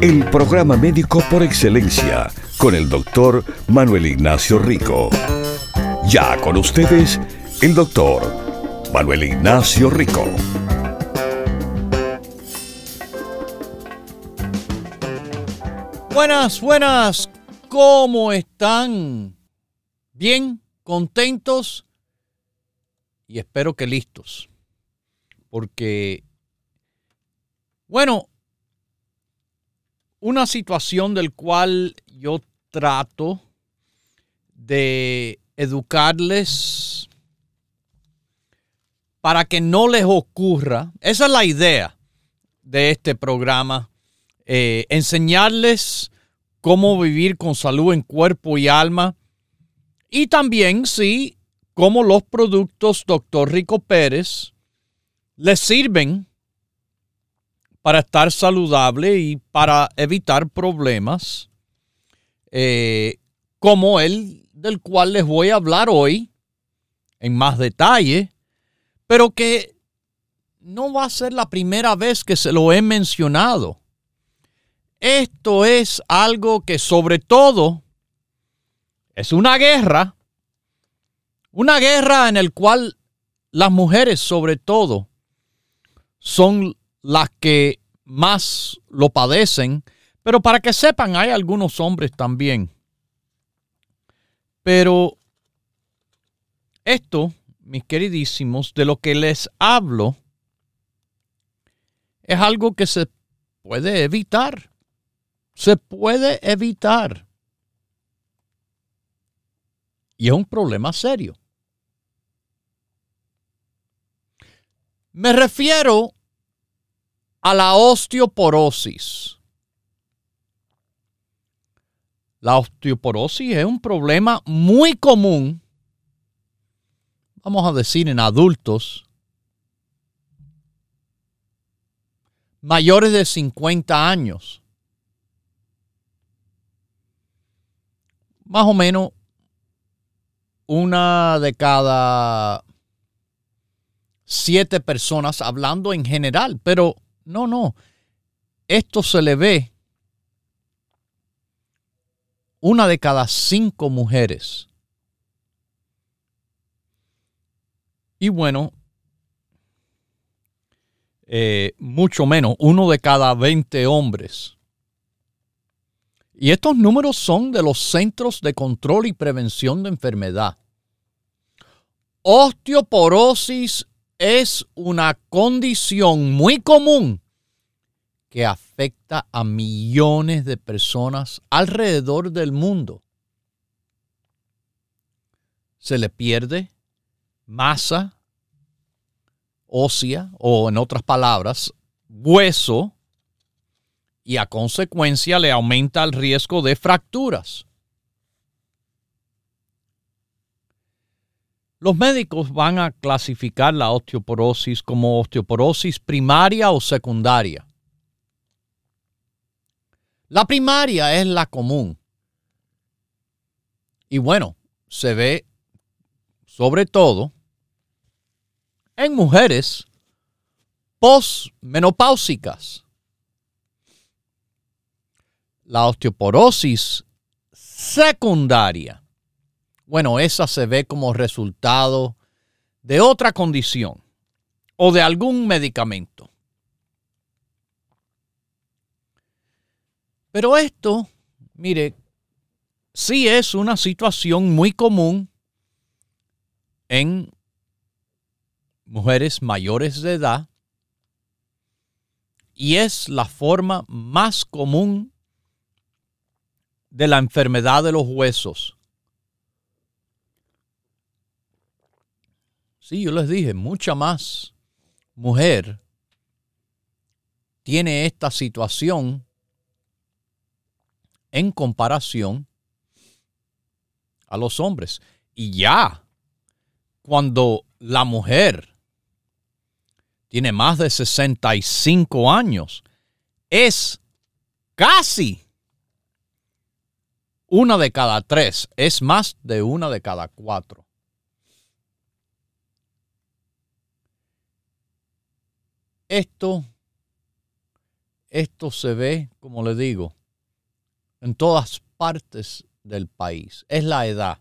El programa médico por excelencia con el doctor Manuel Ignacio Rico. Ya con ustedes, el doctor Manuel Ignacio Rico. Buenas, buenas, ¿cómo están? ¿Bien? ¿Contentos? Y espero que listos. Porque, bueno, una situación del cual yo trato de educarles para que no les ocurra. Esa es la idea de este programa. Eh, enseñarles cómo vivir con salud en cuerpo y alma. Y también, sí, cómo los productos Dr. Rico Pérez les sirven para estar saludable y para evitar problemas eh, como el del cual les voy a hablar hoy en más detalle, pero que no va a ser la primera vez que se lo he mencionado. Esto es algo que sobre todo es una guerra, una guerra en la cual las mujeres sobre todo son las que más lo padecen pero para que sepan, hay algunos hombres también. Pero esto, mis queridísimos, de lo que les hablo, es algo que se puede evitar. Se puede evitar. Y es un problema serio. Me refiero a la osteoporosis. La osteoporosis es un problema muy común, vamos a decir, en adultos mayores de 50 años. Más o menos una de cada siete personas hablando en general, pero no, no, esto se le ve una de cada cinco mujeres. Y bueno, eh, mucho menos, uno de cada 20 hombres. Y estos números son de los Centros de Control y Prevención de Enfermedad. Osteoporosis es una condición muy común que afecta a millones de personas alrededor del mundo. Se le pierde masa ósea o en otras palabras, hueso y a consecuencia le aumenta el riesgo de fracturas. Los médicos van a clasificar la osteoporosis como osteoporosis primaria o secundaria. La primaria es la común. Y bueno, se ve sobre todo en mujeres postmenopáusicas. La osteoporosis secundaria. Bueno, esa se ve como resultado de otra condición o de algún medicamento. Pero esto, mire, sí es una situación muy común en mujeres mayores de edad y es la forma más común de la enfermedad de los huesos. Sí, yo les dije, mucha más mujer tiene esta situación en comparación a los hombres. Y ya, cuando la mujer tiene más de 65 años, es casi una de cada tres, es más de una de cada cuatro. Esto, esto se ve, como le digo, en todas partes del país. Es la edad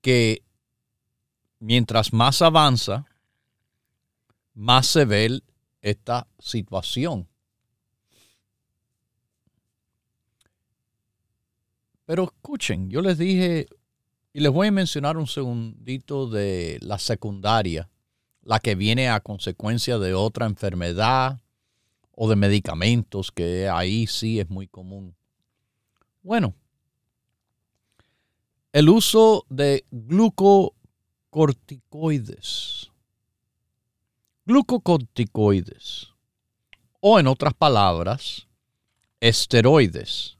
que mientras más avanza, más se ve esta situación. Pero escuchen, yo les dije, y les voy a mencionar un segundito de la secundaria, la que viene a consecuencia de otra enfermedad o de medicamentos, que ahí sí es muy común. Bueno, el uso de glucocorticoides. Glucocorticoides. O en otras palabras, esteroides.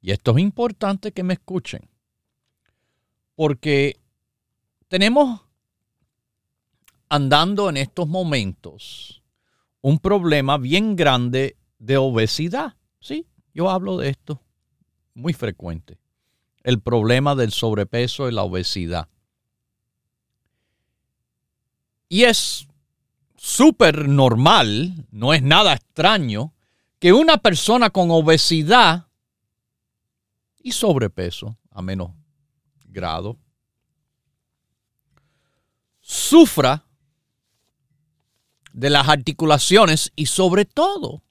Y esto es importante que me escuchen. Porque tenemos andando en estos momentos un problema bien grande de obesidad. Sí, yo hablo de esto muy frecuente el problema del sobrepeso y la obesidad. Y es súper normal, no es nada extraño, que una persona con obesidad y sobrepeso, a menos grado, sufra de las articulaciones y sobre todo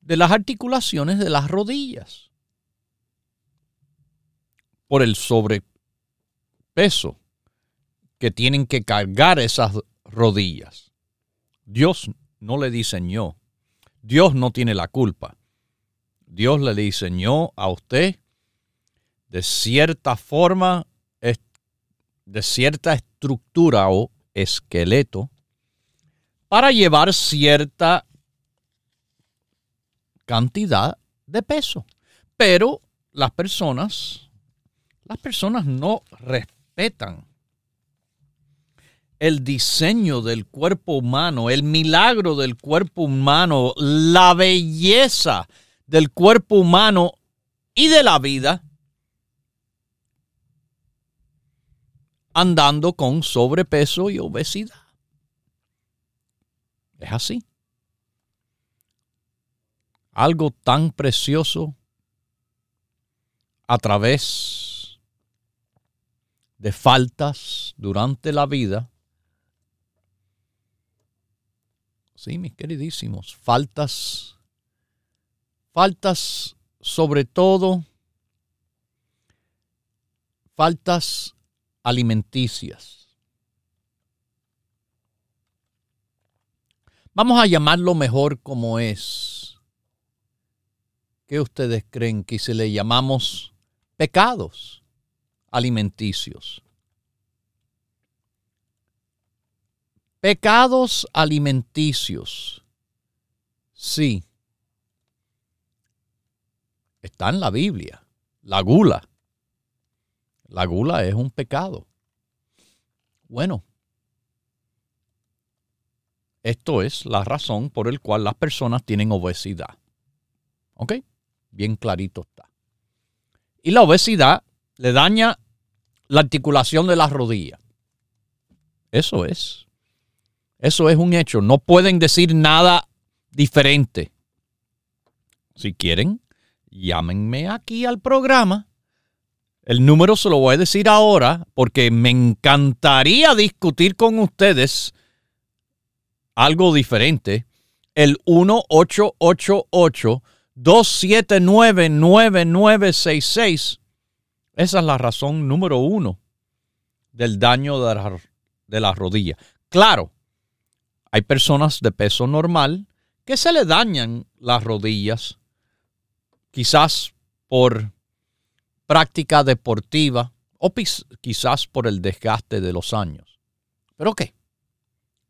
de las articulaciones de las rodillas por el sobrepeso que tienen que cargar esas rodillas. Dios no le diseñó. Dios no tiene la culpa. Dios le diseñó a usted de cierta forma, de cierta estructura o esqueleto, para llevar cierta cantidad de peso. Pero las personas las personas no respetan el diseño del cuerpo humano, el milagro del cuerpo humano, la belleza del cuerpo humano y de la vida, andando con sobrepeso y obesidad. Es así. Algo tan precioso a través de faltas durante la vida. Sí, mis queridísimos, faltas, faltas sobre todo, faltas alimenticias. Vamos a llamarlo mejor como es. ¿Qué ustedes creen que se le llamamos pecados? alimenticios. Pecados alimenticios. Sí. Está en la Biblia. La gula. La gula es un pecado. Bueno, esto es la razón por la cual las personas tienen obesidad. ¿Ok? Bien clarito está. Y la obesidad le daña la articulación de la rodilla. Eso es. Eso es un hecho. No pueden decir nada diferente. Si quieren, llámenme aquí al programa. El número se lo voy a decir ahora porque me encantaría discutir con ustedes algo diferente. El 1888 279 9966 esa es la razón número uno del daño de la, de la rodilla. Claro, hay personas de peso normal que se le dañan las rodillas, quizás por práctica deportiva o quizás por el desgaste de los años. ¿Pero qué?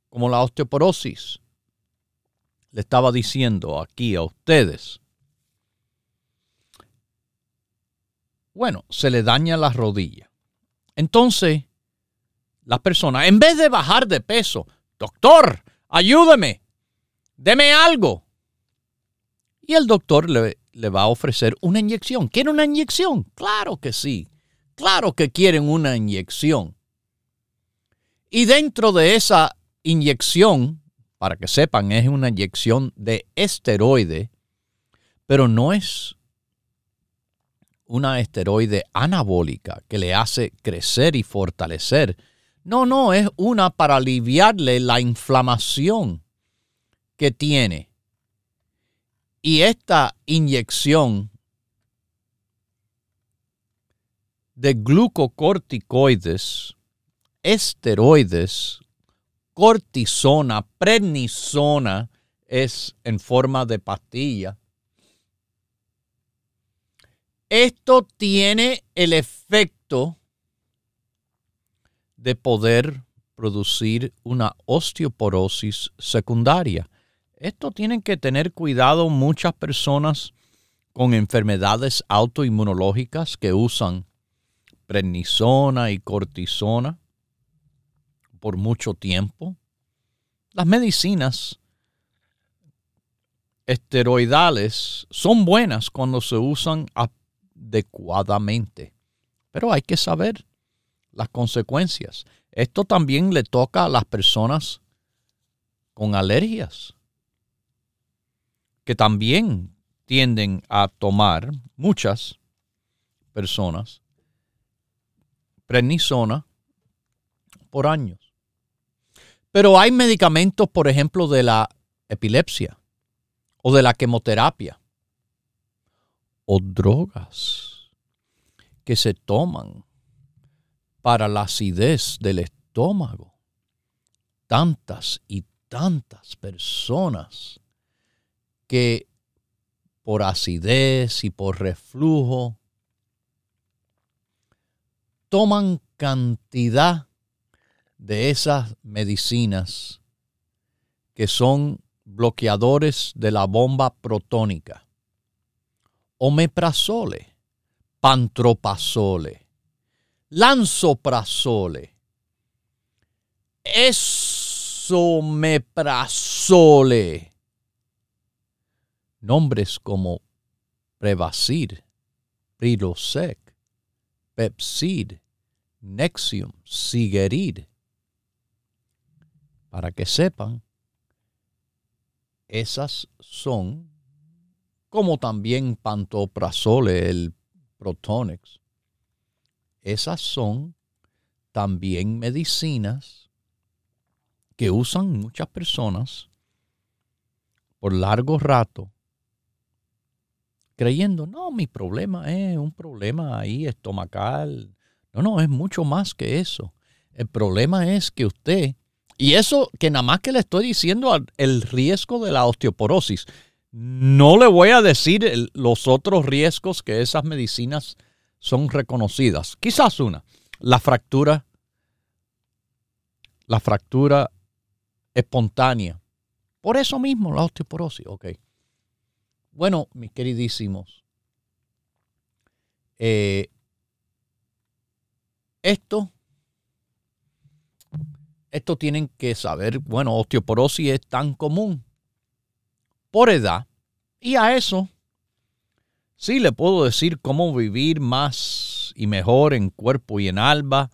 Como la osteoporosis. Le estaba diciendo aquí a ustedes Bueno, se le daña la rodilla. Entonces, la persona, en vez de bajar de peso, doctor, ayúdeme, deme algo. Y el doctor le, le va a ofrecer una inyección. ¿Quiere una inyección? Claro que sí. Claro que quieren una inyección. Y dentro de esa inyección, para que sepan, es una inyección de esteroide, pero no es una esteroide anabólica que le hace crecer y fortalecer. No, no, es una para aliviarle la inflamación que tiene. Y esta inyección de glucocorticoides, esteroides, cortisona, prednisona, es en forma de pastilla. Esto tiene el efecto de poder producir una osteoporosis secundaria. Esto tienen que tener cuidado muchas personas con enfermedades autoinmunológicas que usan prednisona y cortisona por mucho tiempo. Las medicinas esteroidales son buenas cuando se usan adecuadamente, pero hay que saber las consecuencias. Esto también le toca a las personas con alergias que también tienden a tomar muchas personas prednisona por años. Pero hay medicamentos, por ejemplo, de la epilepsia o de la quimioterapia o drogas que se toman para la acidez del estómago. Tantas y tantas personas que por acidez y por reflujo toman cantidad de esas medicinas que son bloqueadores de la bomba protónica. Omeprazole, pantropazole, lanzoprazole, esomeprazole Nombres como Prevacid, Prilosec, Pepsid, Nexium, Sigerid. Para que sepan, esas son, como también pantoprazole, el Protonix, esas son también medicinas que usan muchas personas por largo rato creyendo, no, mi problema es un problema ahí estomacal. No, no, es mucho más que eso. El problema es que usted, y eso que nada más que le estoy diciendo el riesgo de la osteoporosis, no le voy a decir los otros riesgos que esas medicinas son reconocidas. Quizás una, la fractura, la fractura espontánea. Por eso mismo la osteoporosis, ok. Bueno, mis queridísimos, eh, esto, esto tienen que saber, bueno, osteoporosis es tan común por edad y a eso sí le puedo decir cómo vivir más y mejor en cuerpo y en alma,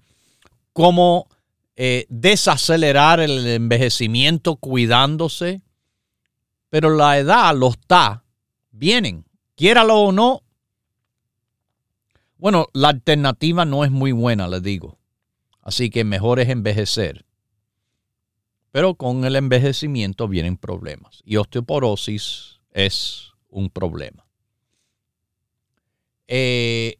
cómo eh, desacelerar el envejecimiento cuidándose, pero la edad lo está vienen, quiéralo o no. Bueno, la alternativa no es muy buena, le digo. Así que mejor es envejecer. Pero con el envejecimiento vienen problemas. Y osteoporosis es un problema. Eh,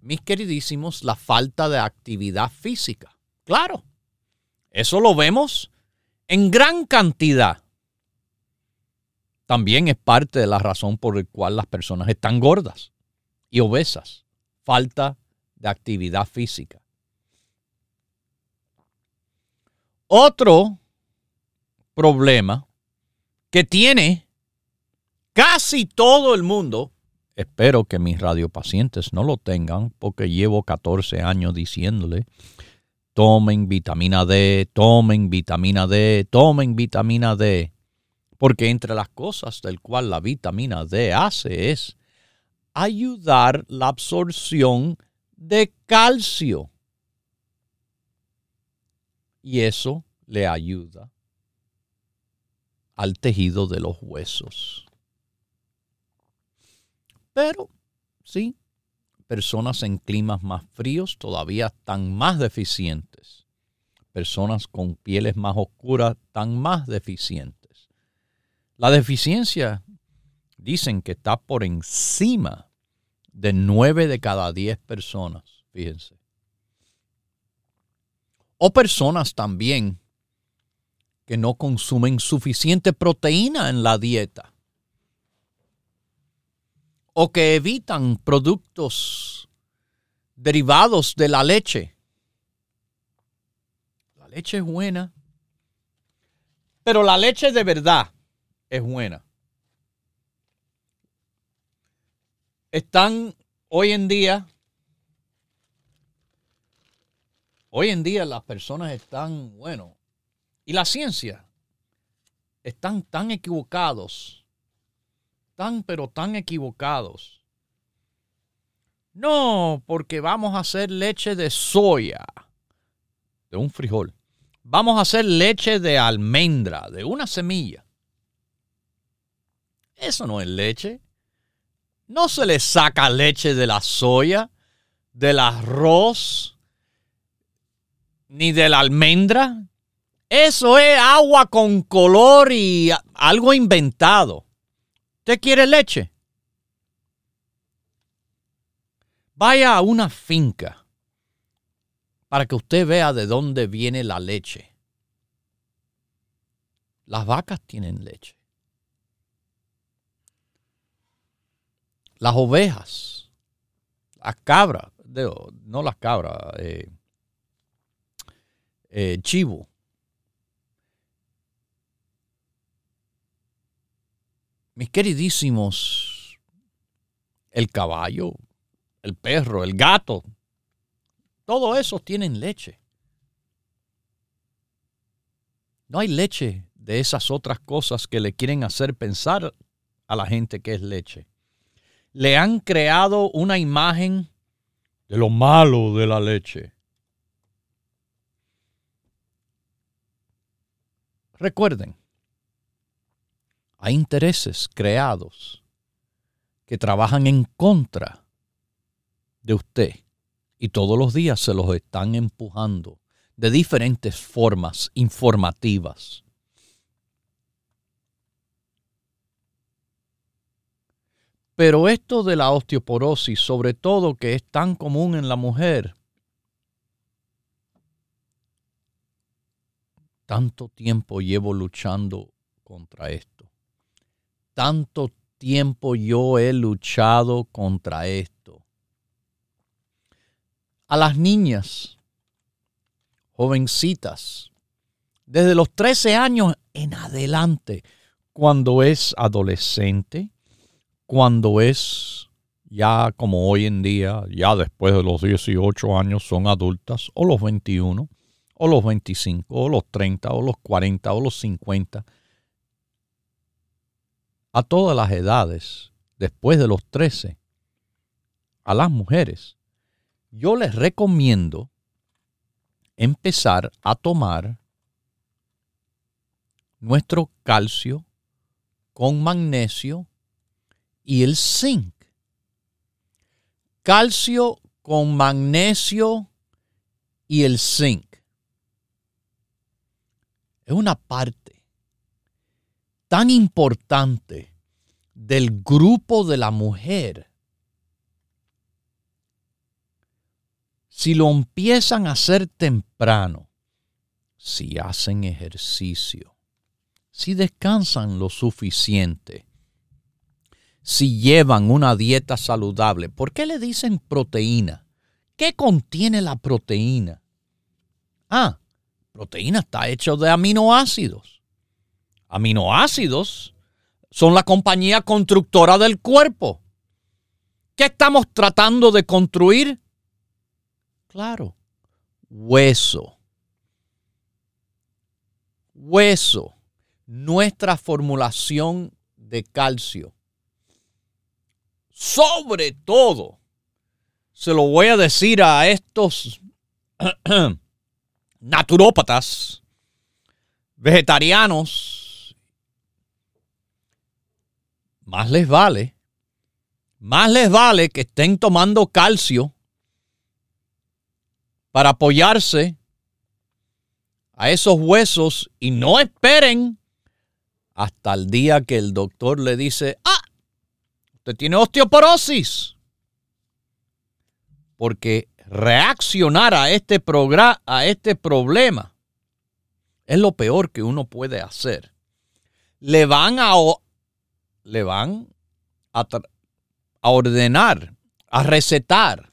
mis queridísimos, la falta de actividad física. Claro, eso lo vemos en gran cantidad también es parte de la razón por la cual las personas están gordas y obesas. Falta de actividad física. Otro problema que tiene casi todo el mundo, espero que mis radiopacientes no lo tengan porque llevo 14 años diciéndole, tomen vitamina D, tomen vitamina D, tomen vitamina D. Porque entre las cosas del cual la vitamina D hace es ayudar la absorción de calcio. Y eso le ayuda al tejido de los huesos. Pero sí, personas en climas más fríos todavía están más deficientes. Personas con pieles más oscuras están más deficientes. La deficiencia dicen que está por encima de 9 de cada 10 personas, fíjense. O personas también que no consumen suficiente proteína en la dieta o que evitan productos derivados de la leche. La leche es buena, pero la leche de verdad es buena. Están hoy en día, hoy en día las personas están, bueno, y la ciencia están tan equivocados tan pero tan equivocados. No, porque vamos a hacer leche de soya, de un frijol. Vamos a hacer leche de almendra, de una semilla. Eso no es leche. No se le saca leche de la soya, del arroz, ni de la almendra. Eso es agua con color y algo inventado. ¿Usted quiere leche? Vaya a una finca para que usted vea de dónde viene la leche. Las vacas tienen leche. Las ovejas, las cabras, no las cabras, eh, eh, chivo, mis queridísimos, el caballo, el perro, el gato, todo eso tienen leche. No hay leche de esas otras cosas que le quieren hacer pensar a la gente que es leche. Le han creado una imagen de lo malo de la leche. Recuerden, hay intereses creados que trabajan en contra de usted y todos los días se los están empujando de diferentes formas informativas. Pero esto de la osteoporosis, sobre todo que es tan común en la mujer, tanto tiempo llevo luchando contra esto tanto tiempo yo he luchado contra esto. A las niñas, jovencitas, desde los 13 años en adelante, cuando es adolescente, cuando es ya como hoy en día, ya después de los 18 años son adultas, o los 21, o los 25, o los 30, o los 40, o los 50, a todas las edades, después de los 13, a las mujeres, yo les recomiendo empezar a tomar nuestro calcio con magnesio y el zinc. Calcio con magnesio y el zinc. Una parte tan importante del grupo de la mujer, si lo empiezan a hacer temprano, si hacen ejercicio, si descansan lo suficiente, si llevan una dieta saludable, ¿por qué le dicen proteína? ¿Qué contiene la proteína? Ah, proteína está hecho de aminoácidos aminoácidos son la compañía constructora del cuerpo. ¿Qué estamos tratando de construir? Claro, hueso. Hueso. Nuestra formulación de calcio. Sobre todo, se lo voy a decir a estos naturópatas, vegetarianos, más les vale, más les vale que estén tomando calcio para apoyarse a esos huesos y no esperen hasta el día que el doctor le dice, ah, usted tiene osteoporosis. Porque reaccionar a este, a este problema es lo peor que uno puede hacer. Le van a, le van a, a ordenar, a recetar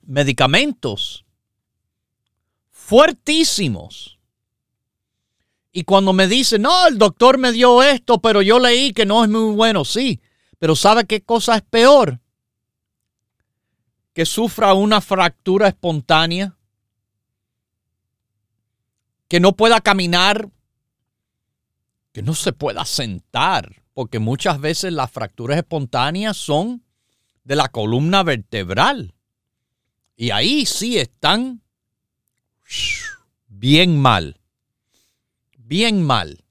medicamentos fuertísimos. Y cuando me dicen, no, el doctor me dio esto, pero yo leí que no es muy bueno, sí, pero ¿sabe qué cosa es peor? Que sufra una fractura espontánea, que no pueda caminar, que no se pueda sentar, porque muchas veces las fracturas espontáneas son de la columna vertebral. Y ahí sí están bien mal. Bien mal.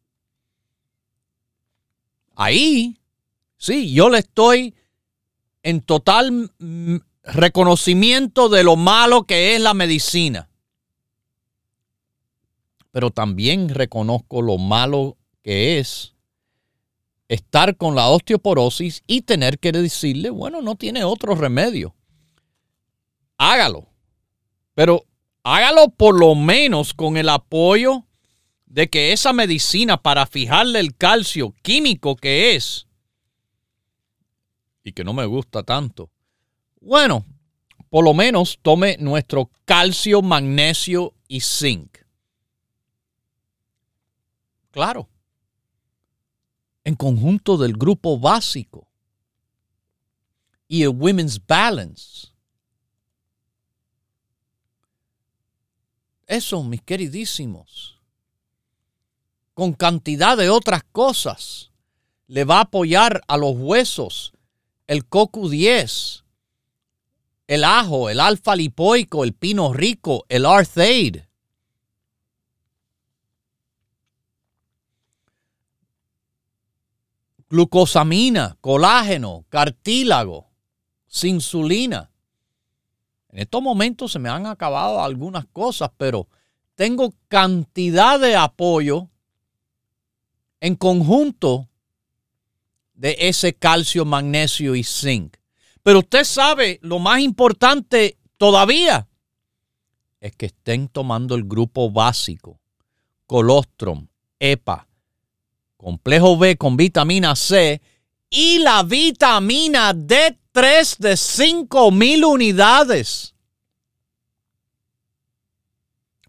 Ahí, sí, yo le estoy en total mm, reconocimiento de lo malo que es la medicina. Pero también reconozco lo malo que es estar con la osteoporosis y tener que decirle, bueno, no tiene otro remedio hágalo. Pero hágalo por lo menos con el apoyo de que esa medicina para fijarle el calcio químico que es y que no me gusta tanto. Bueno, por lo menos tome nuestro calcio, magnesio y zinc. Claro. En conjunto del grupo básico y el Women's Balance Eso, mis queridísimos, con cantidad de otras cosas, le va a apoyar a los huesos el CoQ10, el ajo, el alfa lipoico, el pino rico, el arthaid. Glucosamina, colágeno, cartílago, insulina. En estos momentos se me han acabado algunas cosas, pero tengo cantidad de apoyo en conjunto de ese calcio, magnesio y zinc. Pero usted sabe, lo más importante todavía es que estén tomando el grupo básico, colostrum, EPA, complejo B con vitamina C y la vitamina D3 de 5000 unidades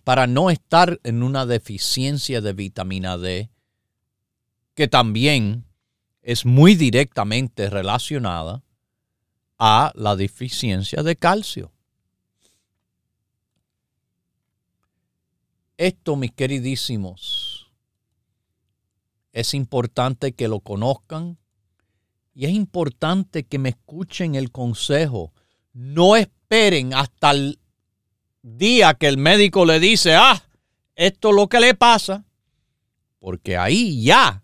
para no estar en una deficiencia de vitamina D que también es muy directamente relacionada a la deficiencia de calcio. Esto, mis queridísimos, es importante que lo conozcan, y es importante que me escuchen el consejo. No esperen hasta el día que el médico le dice, ah, esto es lo que le pasa, porque ahí ya,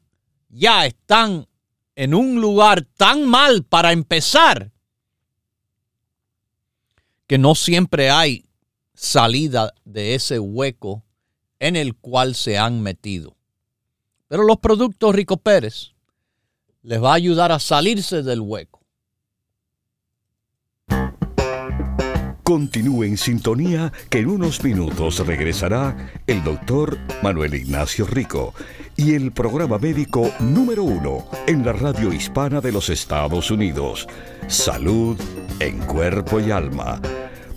ya están en un lugar tan mal para empezar que no siempre hay salida de ese hueco en el cual se han metido. Pero los productos Rico Pérez les va a ayudar a salirse del hueco. Continúe en sintonía que en unos minutos regresará el doctor Manuel Ignacio Rico y el programa médico número uno en la radio hispana de los Estados Unidos, Salud en Cuerpo y Alma.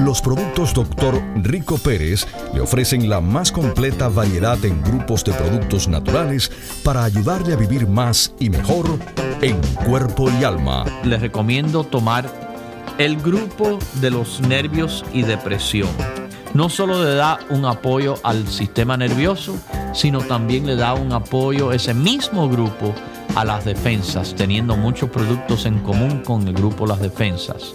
Los productos Dr. Rico Pérez le ofrecen la más completa variedad en grupos de productos naturales para ayudarle a vivir más y mejor en cuerpo y alma. Les recomiendo tomar el grupo de los nervios y depresión. No solo le da un apoyo al sistema nervioso, sino también le da un apoyo ese mismo grupo a las defensas, teniendo muchos productos en común con el grupo Las Defensas.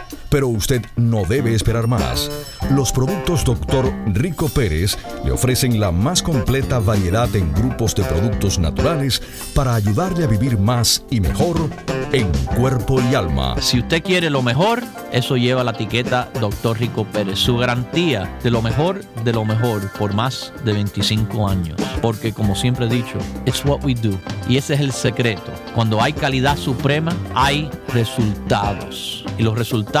Pero usted no debe esperar más. Los productos Dr. Rico Pérez le ofrecen la más completa variedad en grupos de productos naturales para ayudarle a vivir más y mejor en cuerpo y alma. Si usted quiere lo mejor, eso lleva la etiqueta Dr. Rico Pérez, su garantía de lo mejor de lo mejor por más de 25 años. Porque como siempre he dicho, it's what we do. Y ese es el secreto. Cuando hay calidad suprema, hay resultados. Y los resultados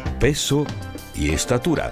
peso y estatura.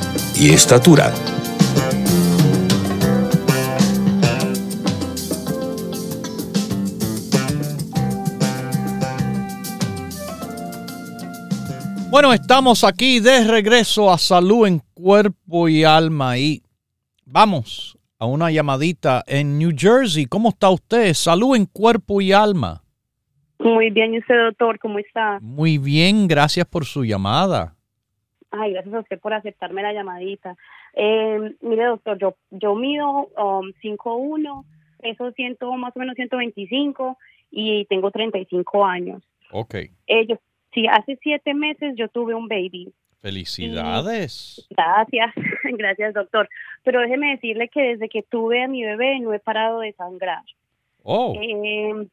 y estatura. Bueno, estamos aquí de regreso a salud en cuerpo y alma y vamos a una llamadita en New Jersey. ¿Cómo está usted? Salud en cuerpo y alma. Muy bien, ¿y usted, doctor? ¿Cómo está? Muy bien, gracias por su llamada. Ay, gracias a usted por aceptarme la llamadita. Eh, mire, doctor, yo, yo mido um, 5'1", peso ciento, más o menos 125 y tengo 35 años. Ok. Eh, yo Sí, hace siete meses yo tuve un baby. Felicidades. Gracias, gracias doctor. Pero déjeme decirle que desde que tuve a mi bebé no he parado de sangrar. Oh. Eh,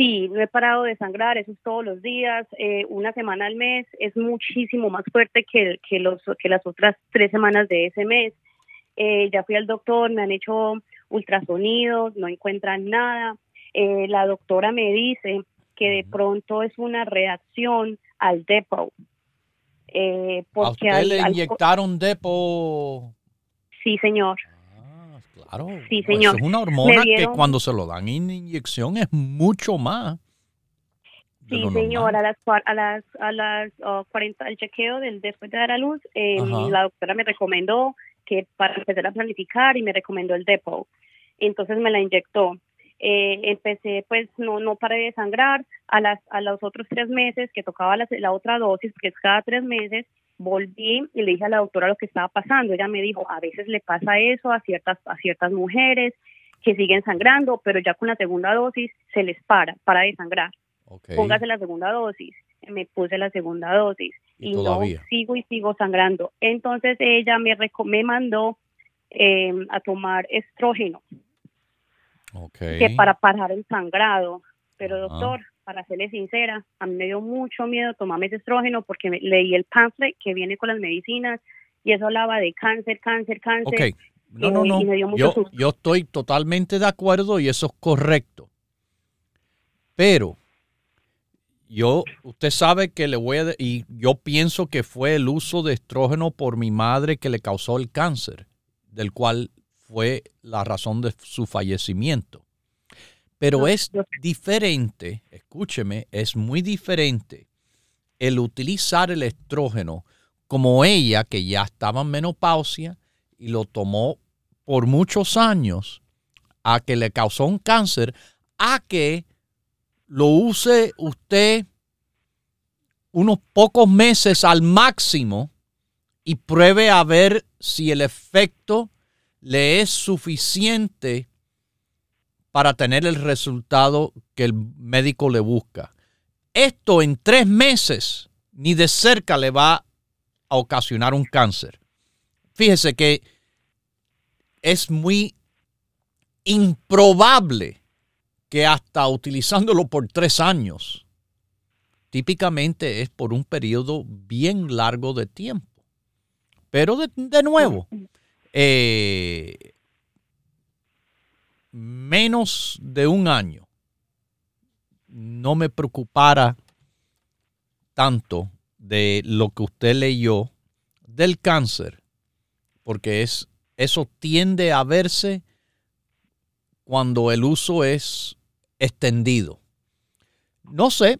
sí, no he parado de sangrar, eso es todos los días, eh, una semana al mes, es muchísimo más fuerte que, que, los, que las otras tres semanas de ese mes. Eh, ya fui al doctor, me han hecho ultrasonidos, no encuentran nada. la doctora me dice que de pronto es una reacción al depo. Eh, porque ¿A usted le inyectaron depo? Sí, señor. Claro. Sí, pues señor. es una hormona que cuando se lo dan en inyección es mucho más. Sí, señor, a las, a las, a las 40, el chequeo del después de dar a luz, eh, la doctora me recomendó que para empezar a planificar y me recomendó el depo. Entonces me la inyectó. Eh, empecé, pues no, no paré de sangrar. A, las, a los otros tres meses que tocaba la, la otra dosis, que es cada tres meses, volví y le dije a la doctora lo que estaba pasando. Ella me dijo, a veces le pasa eso a ciertas, a ciertas mujeres que siguen sangrando, pero ya con la segunda dosis se les para, para de sangrar. Póngase la segunda dosis. Me puse la segunda dosis y, no sigo y sigo sangrando. Entonces ella me, me mandó eh, a tomar estrógeno que para parar el sangrado. Pero doctor, para serle sincera, a mí me dio mucho miedo tomarme ese estrógeno porque leí el pamphlet que viene con las medicinas y eso hablaba de cáncer, cáncer, cáncer. No, no, no. yo, yo estoy totalmente de acuerdo y eso es correcto. Pero yo, usted sabe que le voy a, y yo pienso que fue el uso de estrógeno por mi madre que le causó el cáncer, del cual fue la razón de su fallecimiento. Pero es diferente, escúcheme, es muy diferente el utilizar el estrógeno como ella, que ya estaba en menopausia y lo tomó por muchos años, a que le causó un cáncer, a que lo use usted unos pocos meses al máximo y pruebe a ver si el efecto le es suficiente para tener el resultado que el médico le busca. Esto en tres meses ni de cerca le va a ocasionar un cáncer. Fíjese que es muy improbable que hasta utilizándolo por tres años, típicamente es por un periodo bien largo de tiempo. Pero de, de nuevo, eh, menos de un año no me preocupara tanto de lo que usted leyó del cáncer, porque es, eso tiende a verse cuando el uso es extendido. No sé,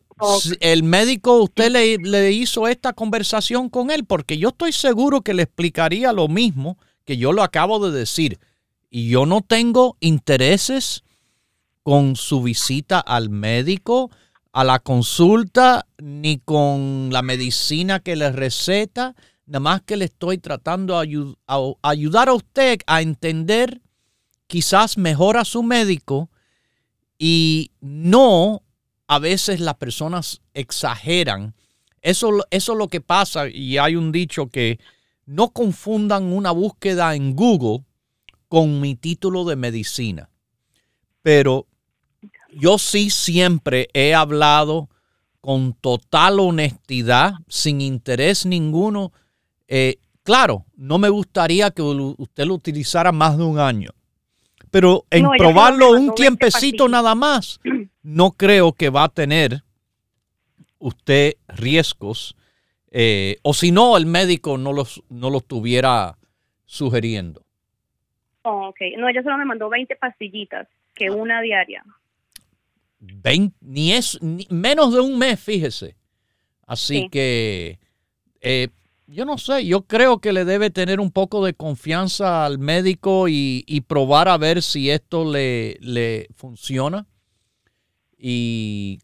el médico, usted le, le, hizo esta conversación con él, porque yo estoy seguro que le explicaría lo mismo que yo lo acabo de decir. Y yo no tengo intereses con su visita al médico, a la consulta, ni con la medicina que le receta. Nada más que le estoy tratando de ayudar a usted a entender quizás mejor a su médico y no a veces las personas exageran. Eso, eso es lo que pasa y hay un dicho que no confundan una búsqueda en Google con mi título de medicina. Pero yo sí siempre he hablado con total honestidad, sin interés ninguno, Eh, claro, no me gustaría que usted lo utilizara más de un año, pero en probarlo un tiempecito nada más, no creo que va a tener usted riesgos, eh, o si no, el médico no los, no los estuviera sugiriendo. Oh, ok, no, ella solo me mandó 20 pastillitas, que una diaria. 20, ni es menos de un mes, fíjese. Así que eh, yo no sé, yo creo que le debe tener un poco de confianza al médico y, probar a ver si esto le, le funciona. Y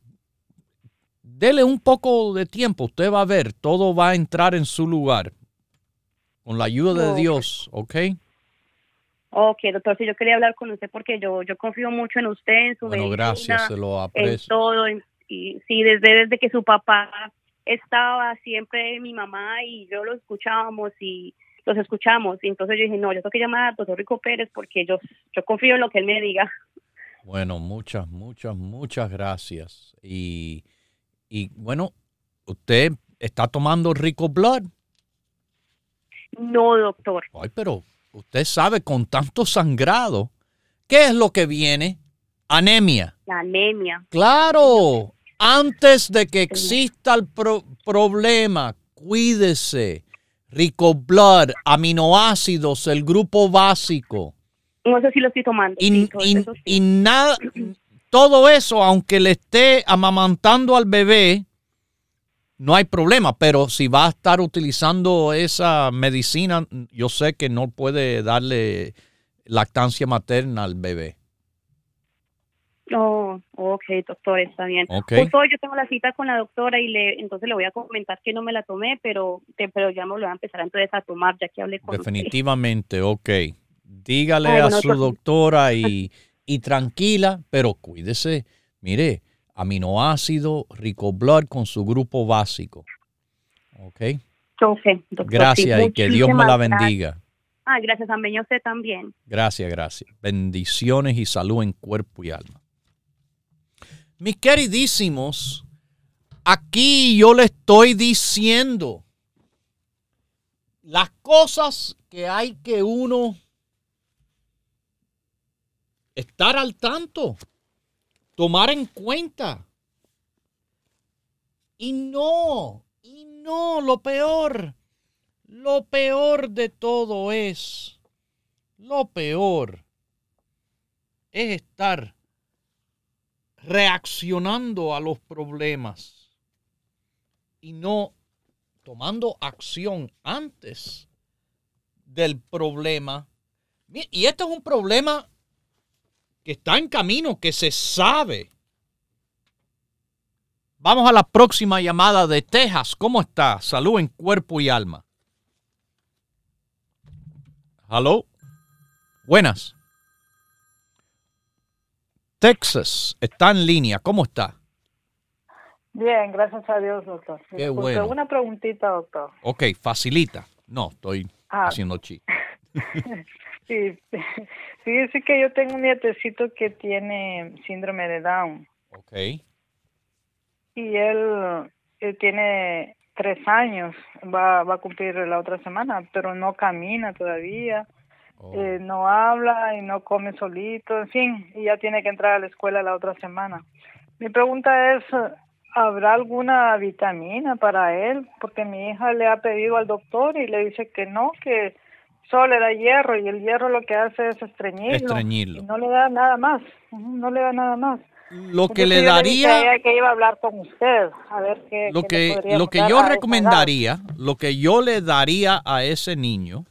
dele un poco de tiempo, usted va a ver, todo va a entrar en su lugar. Con la ayuda de Dios, ¿ok? Ok, doctor, si yo quería hablar con usted porque yo, yo confío mucho en usted, en su Bueno, gracias, se lo aprecio. En todo, y sí, desde, desde que su papá estaba siempre mi mamá y yo lo escuchábamos y los escuchamos. Y entonces yo dije, no, yo tengo que llamar al doctor Rico Pérez porque yo, yo confío en lo que él me diga. Bueno, muchas, muchas, muchas gracias. Y, y bueno, ¿usted está tomando Rico Blood? No, doctor. Ay, pero usted sabe, con tanto sangrado, ¿qué es lo que viene? Anemia. La anemia. Claro, antes de que exista el problema, cuídese. Rico Blood, aminoácidos, el grupo básico. No sé si lo estoy tomando. Y, nada, todo eso, aunque le esté amamantando al bebé, no hay problema, pero si va a estar utilizando esa medicina, yo sé que no puede darle lactancia materna al bebé. Oh, ok, doctor, está bien. Pues hoy yo tengo la cita con la doctora y le entonces le voy a comentar que no me la tomé, pero, pero ya me lo voy a empezar entonces a tomar ya que hablé con Definitivamente, ok. Dígale a su doctora y, y tranquila, pero cuídese. Mire, aminoácido, rico blood con su grupo básico. ¿Ok? Gracias y que Dios me la bendiga. Ah, gracias, amén. Usted también. Gracias, gracias. Bendiciones y salud en cuerpo y alma. Mis queridísimos, aquí yo le estoy diciendo las cosas que hay que uno estar al tanto tomar en cuenta. Y no, y no, lo peor, lo peor de todo es, lo peor es estar reaccionando a los problemas y no tomando acción antes del problema. Y esto es un problema que está en camino, que se sabe. Vamos a la próxima llamada de Texas. ¿Cómo está? Salud en cuerpo y alma. Hello. Buenas. Texas está en línea. ¿Cómo está? Bien, gracias a Dios, doctor. Qué bueno. Una preguntita, doctor. Ok, facilita. No, estoy ah. haciendo chi. Sí, fíjese que yo tengo un nietecito que tiene síndrome de Down. Ok. Y él, tiene tres años, va, va a cumplir la otra semana, pero no camina todavía, oh. eh, no habla y no come solito, en fin, y ya tiene que entrar a la escuela la otra semana. Mi pregunta es, ¿habrá alguna vitamina para él? Porque mi hija le ha pedido al doctor y le dice que no, que solo le da hierro y el hierro lo que hace es estreñirlo. Y no le da nada más, no le da nada más. Lo que le daría... que iba a hablar con usted, a ver qué... Lo que, lo que yo recomendaría, lo que yo le daría a ese niño,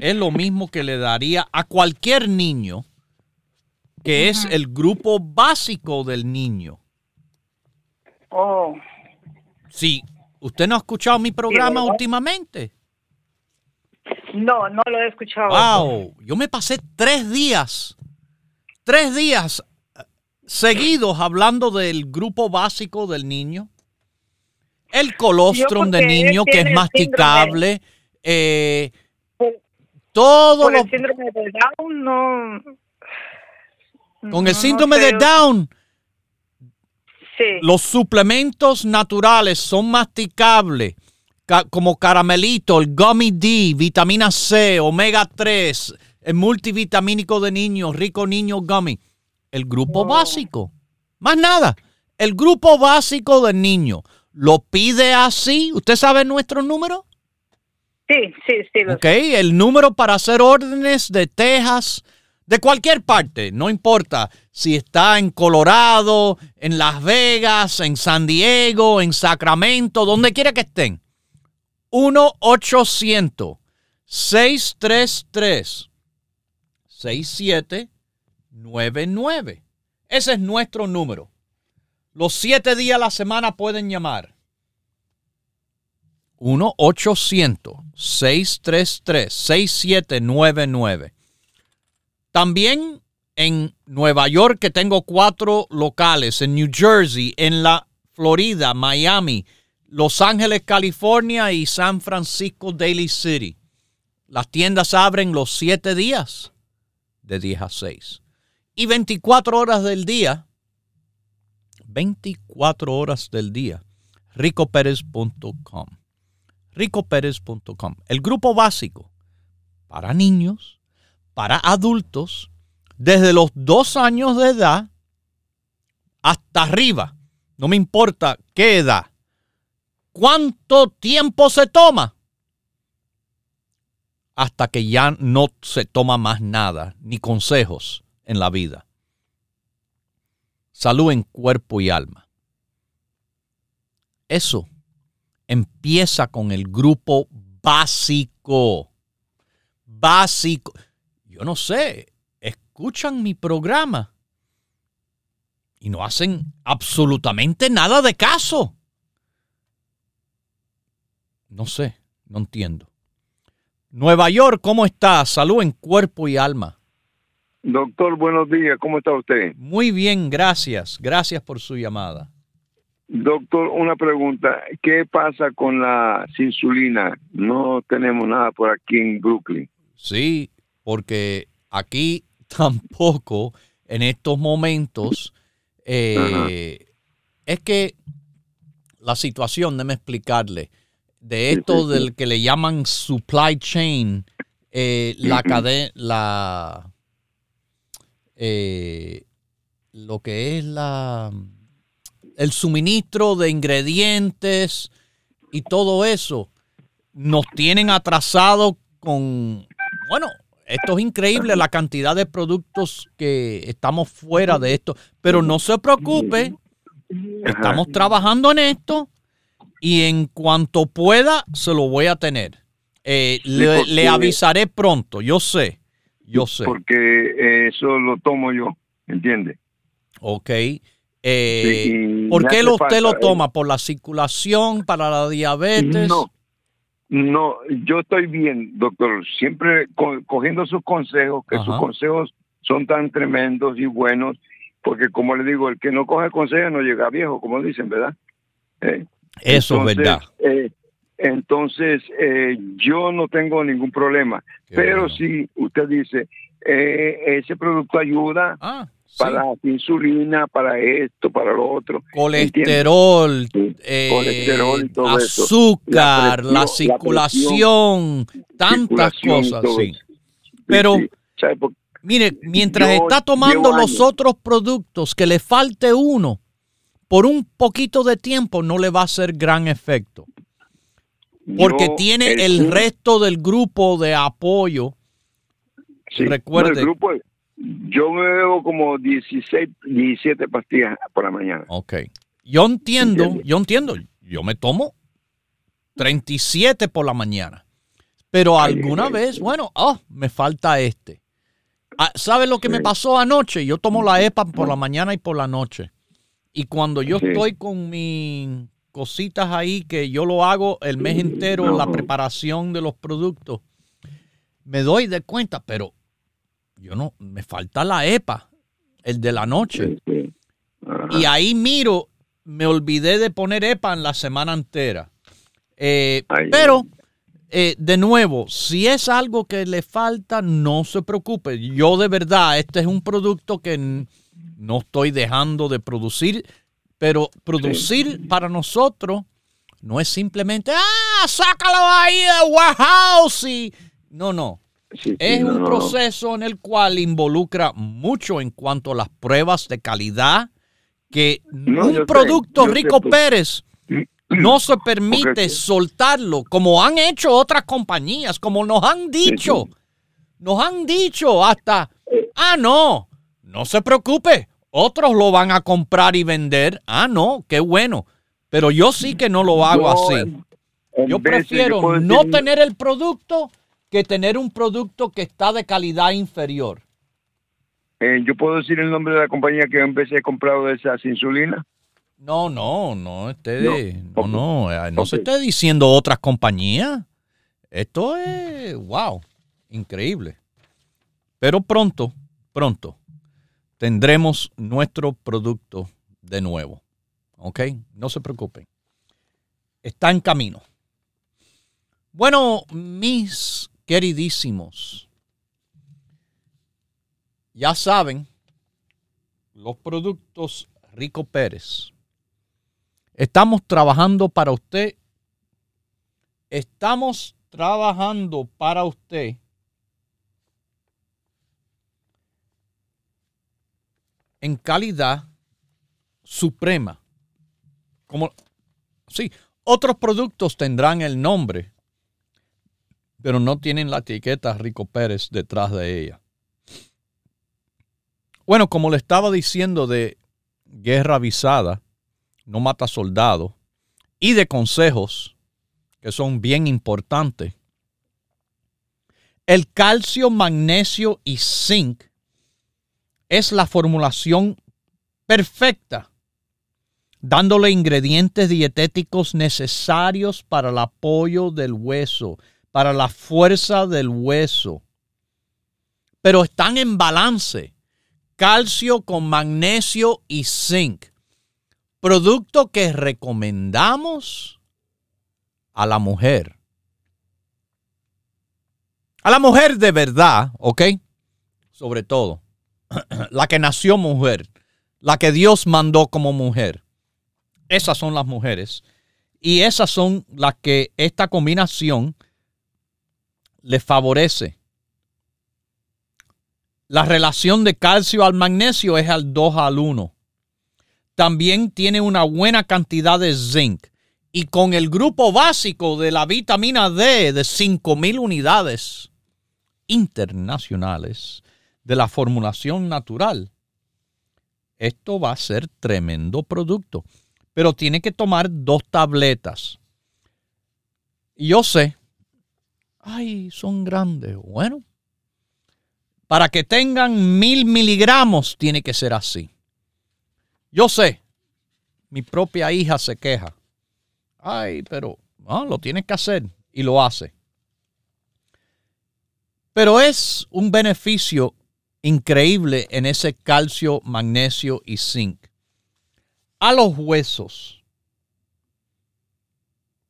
es lo mismo que le daría a cualquier niño, que es el grupo básico del niño. Oh. Sí, ¿usted no ha escuchado mi programa últimamente? No, no lo he escuchado. Wow, yo me pasé tres días, tres días eh, seguidos hablando del grupo básico del niño. El colostrum del niño que es masticable. Eh, todo lo... el síndrome de Down no... Con el síndrome de Down. Sí. Los suplementos naturales son masticables como caramelito, el gummy D, vitamina C, omega 3, el multivitamínico de niños, rico niño gummy. El grupo básico. Más nada. El grupo básico del niño. ¿Lo pide así? ¿Usted sabe nuestro número? Sí, sí, sí. ok, el número para hacer órdenes de Texas, de cualquier parte, no importa si está en Colorado, en Las Vegas, en San Diego, en Sacramento, donde quiera que estén. 1-800-633-6799. Ese es nuestro número. Los siete días a la semana pueden llamar. 1-800-633-6799. También en Nueva York, que tengo cuatro locales, en New Jersey, en la Florida, Miami, Los Ángeles, California y San Francisco, Daily City. Las tiendas abren los siete días de 10 a 6. Y 24 horas del día, 24 horas del día, ricoperez.com ricoperez.com. El grupo básico para niños, para adultos, desde los dos años de edad hasta arriba. No me importa qué edad. ¿Cuánto tiempo se toma? Hasta que ya no se toma más nada, ni consejos en la vida. Salud en cuerpo y alma. Eso empieza con el grupo básico. Básico. Yo no sé, escuchan mi programa y no hacen absolutamente nada de caso. No sé, no entiendo. Nueva York, ¿cómo está? Salud en cuerpo y alma. Doctor, buenos días, ¿cómo está usted? Muy bien, gracias. Gracias por su llamada. Doctor, una pregunta. ¿Qué pasa con la insulina? No tenemos nada por aquí en Brooklyn. Sí, porque aquí tampoco en estos momentos eh, es que la situación, déme explicarle, de esto del que le llaman supply chain, eh, la cadena, la, eh, lo que es la el suministro de ingredientes y todo eso nos tienen atrasado con, bueno, esto es increíble la cantidad de productos que estamos fuera de esto, pero no se preocupe, estamos trabajando en esto y en cuanto pueda se lo voy a tener. Eh, le, avisaré pronto, yo sé, yo sé. Porque eso lo tomo yo, ¿entiende? Ok. Eh, ¿Por qué usted lo toma? ¿Por la circulación, para la diabetes? No, no, yo estoy bien, doctor. Siempre cogiendo sus consejos, que sus consejos son tan tremendos y buenos, porque como le digo, el que no coge consejos no llega viejo, como dicen, ¿verdad? Eh, Eso es verdad. Eh, entonces, eh, yo no tengo ningún problema, pero si usted dice, ese producto ayuda, ah para insulina, para esto, para lo otro. Colesterol, eh, azúcar, la, circulación, tantas cosas, sí. Pero, mire, mientras está tomando los otros productos, que le falte uno, por un poquito de tiempo no le va a hacer gran efecto. Porque tiene el, resto del grupo de apoyo. Recuerde. grupo, yo me bebo como 16, 17 pastillas por la mañana. Ok. Yo entiendo, yo entiendo. Yo me tomo 37 por la mañana. Pero alguna vez, bueno, oh, me falta este. Ah, ¿Sabe lo que me pasó anoche? Yo tomo la EPA por la mañana y por la noche. Y cuando yo estoy con mis cositas ahí, que yo lo hago el mes entero, la preparación de los productos, me doy de cuenta, pero yo no, me falta la EPA, el de la noche. Y ahí miro, me olvidé de poner EPA en la semana entera. Eh, pero, eh, de nuevo, si es algo que le falta, no se preocupe. Yo de verdad, este es un producto que no estoy dejando de producir, pero producir para nosotros No es simplemente, ah, sácalo ahí de warehouse y... No, no. es un proceso en el cual involucra mucho en cuanto a las pruebas de calidad, que un producto Rico Pérez no se permite soltarlo, como han hecho otras compañías, como nos han dicho. Nos han dicho hasta, ah, no, no se preocupe, otros lo van a comprar y vender. Ah, no, qué bueno. Pero yo sí que no lo hago así. yo prefiero no tener el producto que tener un producto que está de calidad inferior. Eh, ¿Yo puedo decir el nombre de la compañía que en vez he comprado esas insulinas? No, no, no, esté, no, no, eh, no, se esté diciendo otras compañías. Esto es, wow, increíble. Pero pronto, pronto, tendremos nuestro producto de nuevo. ¿Ok? No se preocupen. Está en camino. Bueno, mis queridísimos, ya saben, los productos Rico Pérez. Estamos trabajando para usted. Estamos trabajando para usted en calidad suprema. Como, sí, otros productos tendrán el nombre, pero no tienen la etiqueta Rico Pérez detrás de ella. Bueno, como le estaba diciendo de guerra avisada, no mata soldado, y de consejos, que son bien importantes, el calcio, magnesio y zinc es la formulación perfecta, dándole ingredientes dietéticos necesarios para el apoyo del hueso, para la fuerza del hueso. Pero están en balance. Calcio con magnesio y zinc. Producto que recomendamos a la mujer. A la mujer de verdad, ¿ok? Sobre todo la que nació mujer, la que Dios mandó como mujer. Esas son las mujeres. Y esas son las que esta combinación le favorece. La relación de calcio al magnesio es al 2 al 1. También tiene una buena cantidad de zinc. Y con el grupo básico de la vitamina D de 5.000 unidades internacionales, de la formulación natural, esto va a ser tremendo producto. Pero tiene que tomar dos tabletas. Y yo sé, ay, son grandes. Bueno, para que tengan mil miligramos tiene que ser así. Yo sé, mi propia hija se queja. Ay, pero no, lo tienes que hacer y lo hace. Pero es un beneficio increíble en ese calcio, magnesio y zinc. A los huesos.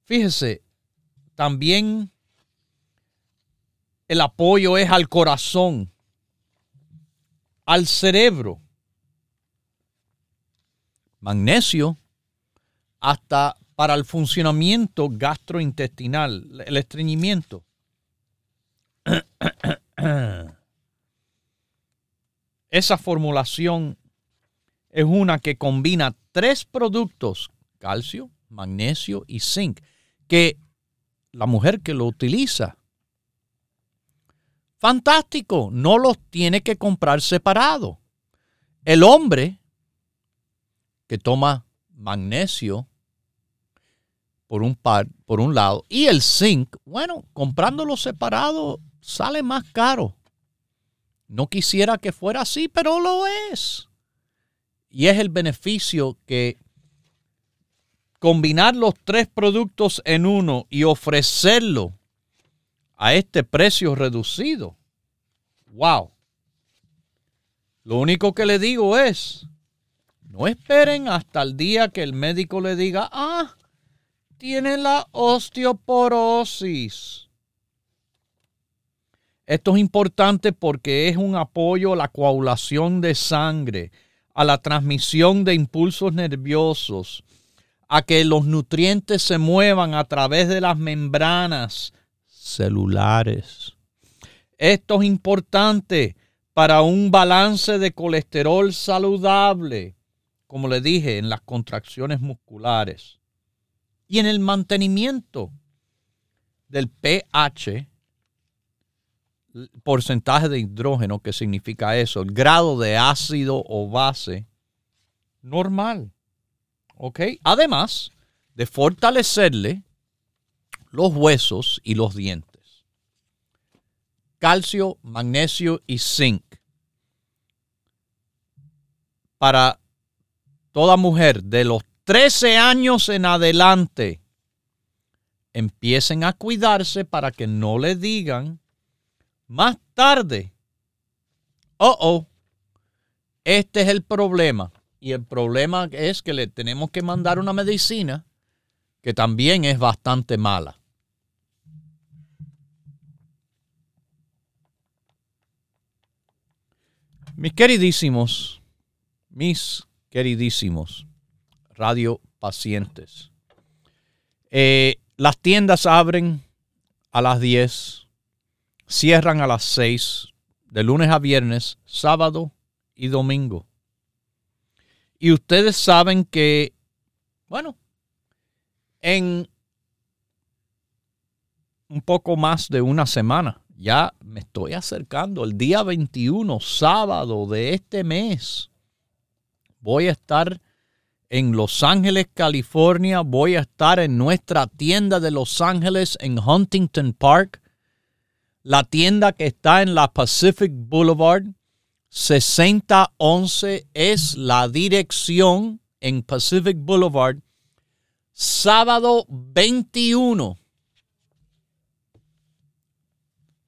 Fíjese, también el apoyo es al corazón, al cerebro. Magnesio hasta para el funcionamiento gastrointestinal, el estreñimiento. Esa formulación es una que combina tres productos, calcio, magnesio y zinc, que la mujer que lo utiliza, fantástico, no los tiene que comprar separado. El hombre que toma magnesio por un, par, por un lado y el zinc, bueno, comprándolo separado sale más caro. No quisiera que fuera así, pero lo es. Y es el beneficio que combinar los tres productos en uno y ofrecerlo a este precio reducido. Wow. Lo único que le digo es, no esperen hasta el día que el médico le diga, ah, tiene la osteoporosis. Esto es importante porque es un apoyo a la coagulación de sangre, a la transmisión de impulsos nerviosos, a que los nutrientes se muevan a través de las membranas celulares. Esto es importante para un balance de colesterol saludable, como le dije, en las contracciones musculares y en el mantenimiento del pH, porcentaje de hidrógeno, que significa eso, el grado de ácido o base normal. ¿Ok? Además de fortalecerle los huesos y los dientes. Calcio, magnesio y zinc. Para toda mujer de los 13 años en adelante, empiecen a cuidarse para que no le digan más tarde, oh, oh, este es el problema. Y el problema es que le tenemos que mandar una medicina que también es bastante mala. Mis queridísimos, mis queridísimos radio pacientes, eh, las tiendas abren a las 10, cierran a las 6, de lunes a viernes, sábado y domingo. Y ustedes saben que, bueno, en un poco más de una semana, ya me estoy acercando, el día 21, sábado de este mes, voy a estar en Los Ángeles, California. Voy a estar en nuestra tienda de Los Ángeles en Huntington Park. La tienda que está en la Pacific Boulevard. 6011 es la dirección en Pacific Boulevard. Sábado 21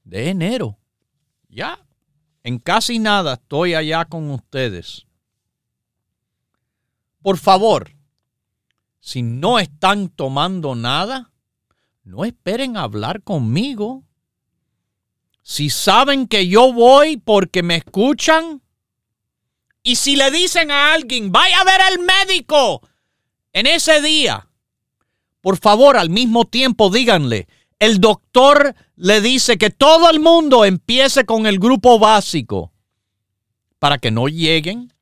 de enero. Ya, en casi nada estoy allá con ustedes. Por favor, si no están tomando nada, no esperen hablar conmigo. Si saben que yo voy porque me escuchan, y si le dicen a alguien, vaya a ver al médico en ese día, por favor al mismo tiempo díganle, el doctor le dice que todo el mundo empiece con el grupo básico para que no lleguen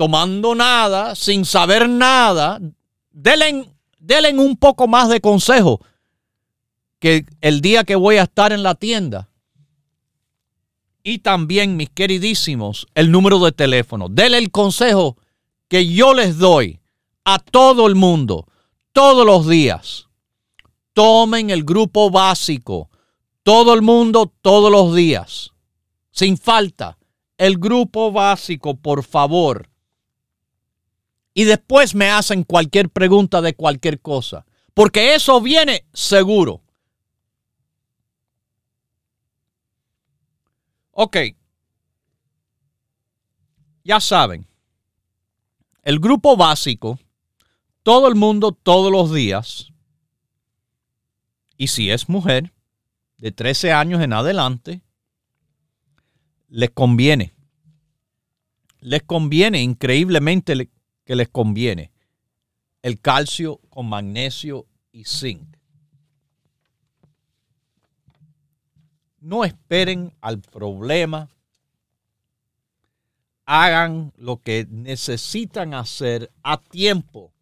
tomando nada, sin saber nada, denle, un poco más de consejo que el día que voy a estar en la tienda. Y también, mis queridísimos, el número de teléfono. Denle el consejo que yo les doy a todo el mundo, todos los días. Tomen el grupo básico, todo el mundo, todos los días, sin falta. El grupo básico, por favor y después me hacen cualquier pregunta de cualquier cosa. Porque eso viene seguro. Ok. Ya saben. El grupo básico, todo el mundo todos los días. Y si es mujer, de 13 años en adelante, les conviene. Les conviene increíblemente que les conviene. El calcio con magnesio y zinc. No esperen al problema. Hagan lo que necesitan hacer a tiempo.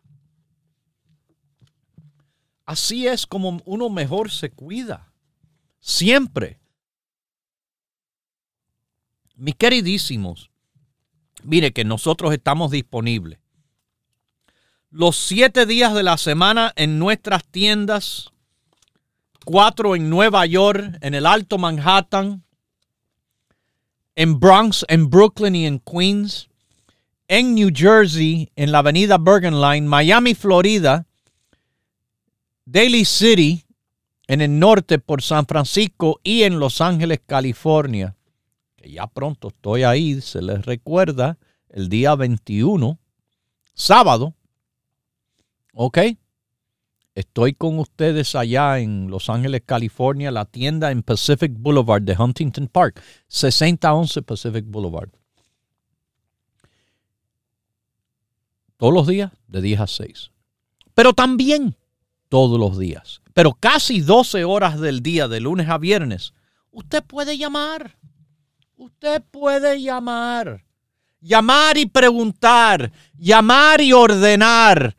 Así es como uno mejor se cuida. Siempre. Mis queridísimos, mire que nosotros estamos disponibles los siete días de la semana en nuestras tiendas, en Nueva York, en el Alto Manhattan, en Bronx, en Brooklyn y en Queens, en New Jersey, en la avenida Bergen Line, Miami, Florida, Daly City, en el norte por San Francisco y en Los Ángeles, California. Que ya pronto estoy ahí, se les recuerda, el día 21, sábado, ¿Ok? Estoy con ustedes allá en Los Ángeles, California, la tienda en Pacific Boulevard de Huntington Park, 6011 Pacific Boulevard. todos los días de 10 a 6. Pero también todos los días, pero casi 12 horas del día, de lunes a viernes, usted puede llamar. Usted puede llamar. Llamar y preguntar, llamar y ordenar,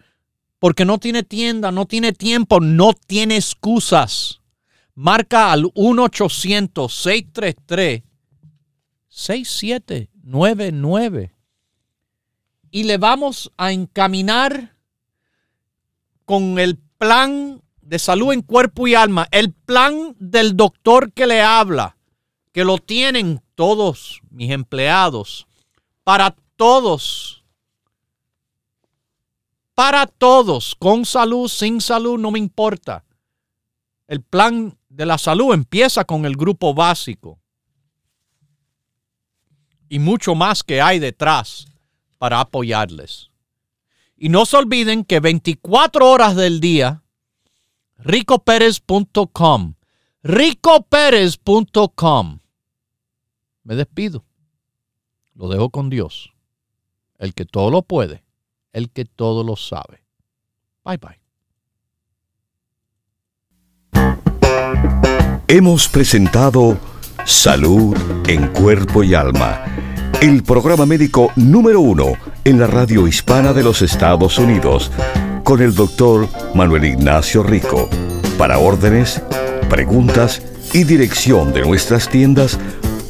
porque no tiene tienda, no tiene tiempo, no tiene excusas. Marca al 1-800-633-6799 y le vamos a encaminar con el plan de salud en cuerpo y alma, el plan del doctor que le habla, que lo tienen todos mis empleados, para todos, para todos, con salud, sin salud, no me importa. El plan de la salud empieza con el grupo básico y mucho más que hay detrás para apoyarles. Y no se olviden que 24 horas del día, ricoperez.com, ricoperez.com. Me despido. Lo dejo con Dios, el que todo lo puede, el que todo lo sabe. Bye bye. Hemos presentado Salud en Cuerpo y Alma el programa médico número uno en la radio hispana de los Estados Unidos, con el doctor Manuel Ignacio Rico. Para órdenes, preguntas y dirección de nuestras tiendas,